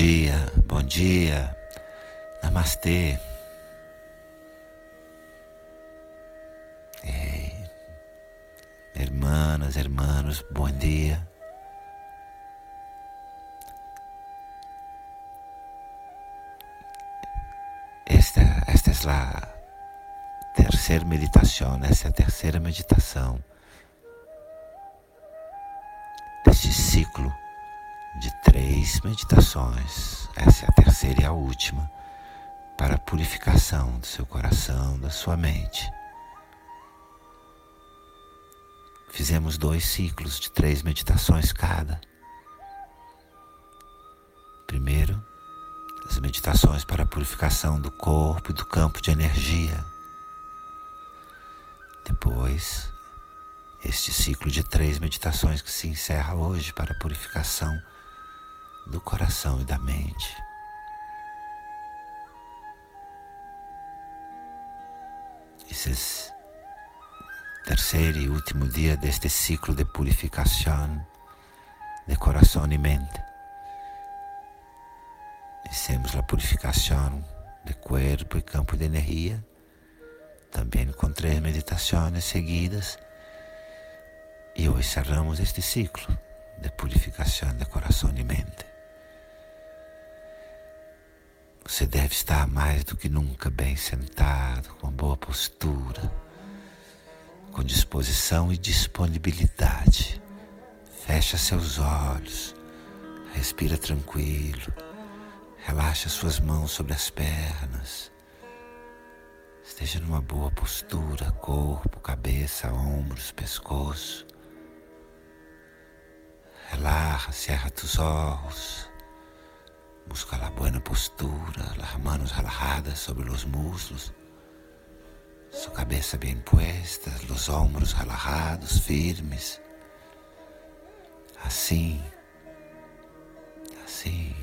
dia, bom dia, namastê. Ei, hermanas, hermanos, bom dia. Esta, esta é a terceira meditação, essa é a terceira meditação deste ciclo de três meditações. Essa é a terceira e a última para a purificação do seu coração, da sua mente. Fizemos dois ciclos de três meditações cada. Primeiro, as meditações para a purificação do corpo e do campo de energia. Depois, este ciclo de três meditações que se encerra hoje para a purificação do coração e da mente. Esse terceiro e último dia deste ciclo de purificação de coração e mente. Hicimos a purificação de corpo e campo de energia, também com três meditações seguidas, e hoje cerramos este ciclo de purificação de coração e mente. Você deve estar mais do que nunca bem sentado, com boa postura, com disposição e disponibilidade. Fecha seus olhos, respira tranquilo, relaxa suas mãos sobre as pernas. Esteja numa boa postura, corpo, cabeça, ombros, pescoço. Relaxa, cerra tus ojos. Busca la buena postura, las manos relajadas sobre los muslos, su cabeza bien puesta, los hombros relajados, firmes. Assim, assim,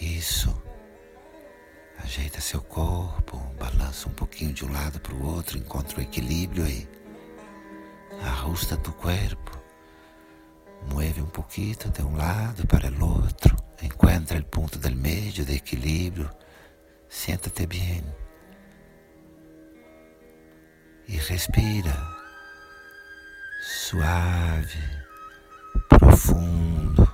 isso. Ajeita seu corpo, balança um pouquinho de um lado para o outro, encontra o equilíbrio aí. Ajusta tu corpo. Mueve um pouquinho de um lado para o outro. Encuentra el punto del medio de equilibrio. Siéntate bien. Y respira. Suave, profundo.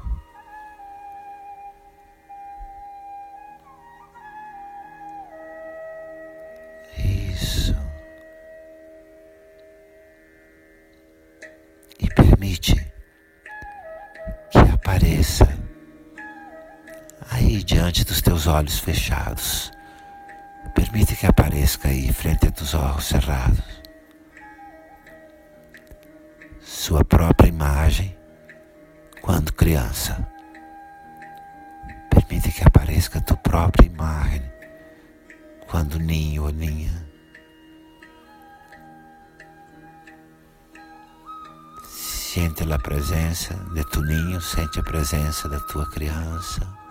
Diante dos teus olhos fechados. Permite que apareça aí frente teus olhos cerrados. Sua própria imagem quando criança. Permite que apareça tua própria imagem quando ninho ou ninha. Sente a presença de tu ninho, sente a presença da tua criança.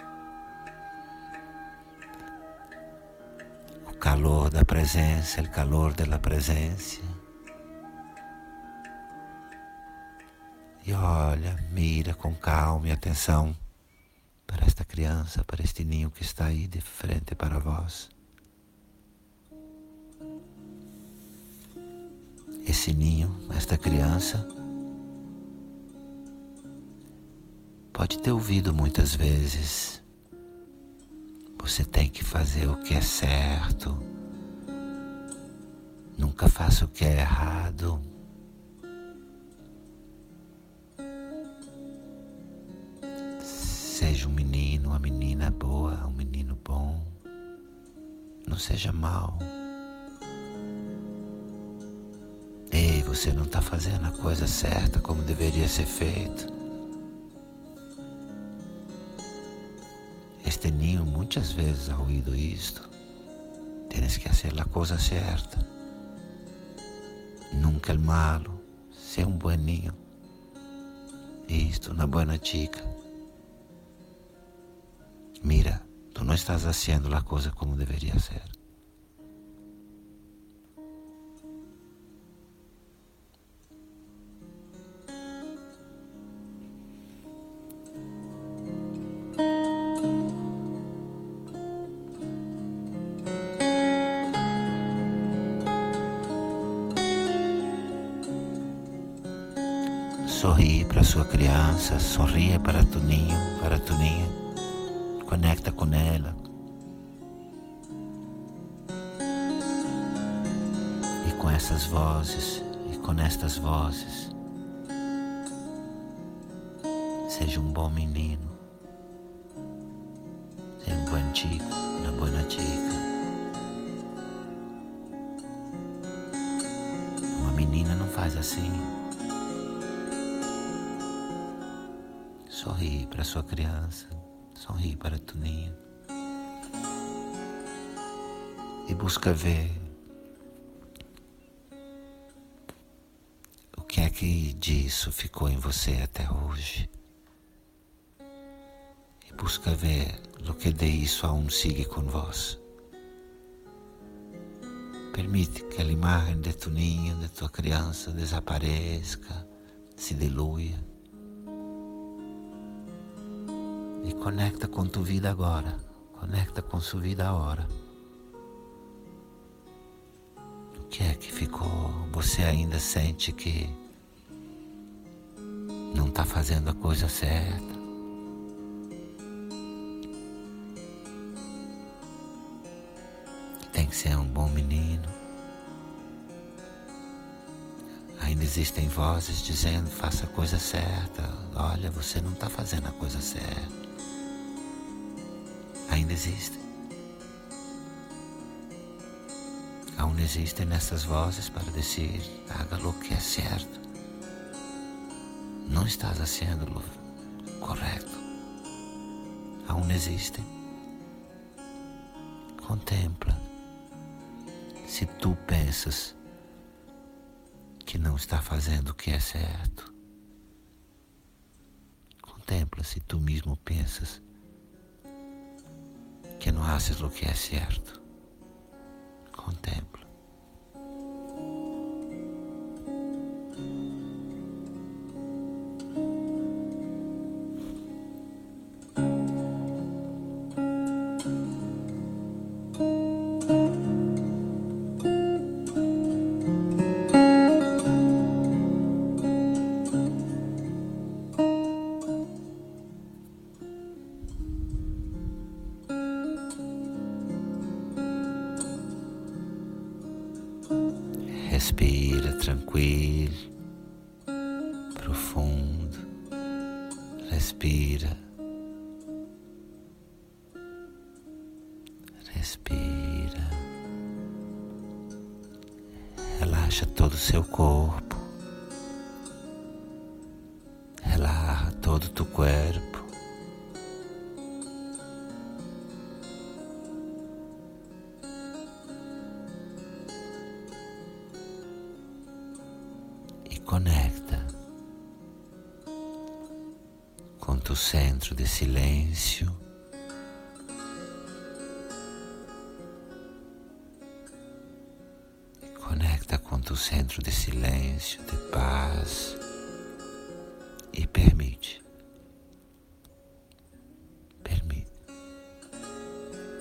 Calor da presença, o calor da presença. E olha, mira com calma e atenção para esta criança, para este ninho que está aí de frente para vós. Esse ninho, esta criança, pode ter ouvido muitas vezes. Você tem que fazer o que é certo. Nunca faça o que é errado. Seja um menino, uma menina boa, um menino bom. Não seja mal. Ei, você não está fazendo a coisa certa como deveria ser feito. Este ninho muitas vezes ha isto. Tienes que hacer la cosa certa. Nunca el malo. Ser um bom ninho. Isto, uma boa chica. Mira, tu não estás haciendo a coisa como deveria ser. Sorri para sua criança, sorria para tu ninho, para tu ninha. Conecta com ela. E com essas vozes, e com estas vozes, seja um bom menino, seja um bom chico, uma boa chica. Uma menina não faz assim. Sorri para sua criança, sorri para Tuninho. E busca ver o que é que disso ficou em você até hoje. E busca ver o que de isso aún sigue com vós. Permite que a imagem de tu ninho, de tua criança desapareça, se dilua E conecta com tua vida agora. Conecta com sua vida agora. O que é que ficou? Você ainda sente que não está fazendo a coisa certa? Tem que ser um bom menino. Ainda existem vozes dizendo faça a coisa certa. Olha, você não está fazendo a coisa certa ainda existem. Aún existem nessas vozes para dizer: haga o que é certo. Não estás fazendo correto. Aún existem. Contempla. Se tu pensas que não está fazendo o que é certo, contempla se tu mesmo pensas que no haces lo que es cierto. Respira tranquilo, profundo. Respira. Respira. Relaxa todo o seu corpo. Relaxa todo o teu corpo. Com o centro de silêncio. Conecta com o centro de silêncio, de paz e permite, permite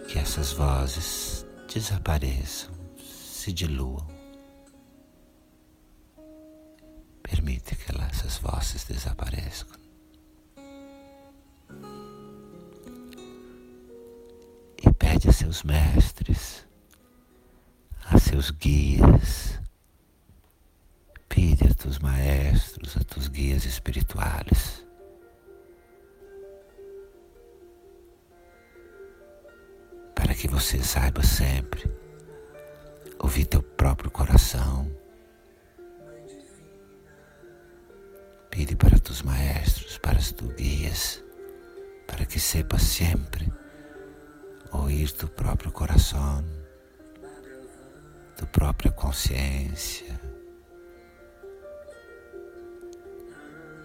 que essas vozes desapareçam, se diluam. Permite que essas vozes desapareçam. Pede a seus mestres, a seus guias, pede a tus maestros, a tus guias espirituais. Para que você saiba sempre ouvir teu próprio coração Pide para tus maestros, para tus guias, para que sepas sempre ouvir tu próprio coração, tu própria consciência.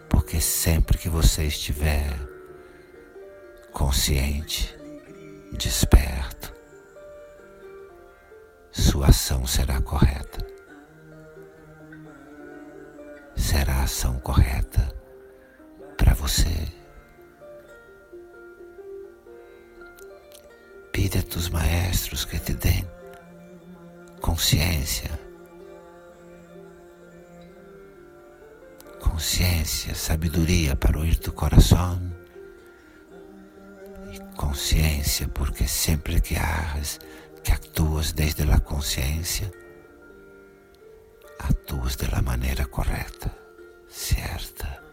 Porque sempre que você estiver consciente, desperto, sua ação será correta. será a ação correta para você. Pide a tus maestros que te deem consciência, consciência, sabedoria para ouvir tu coração e consciência, porque sempre que hagas, que actuas desde a consciência, atuas de la maneira correta, certa.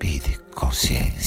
Pide consciência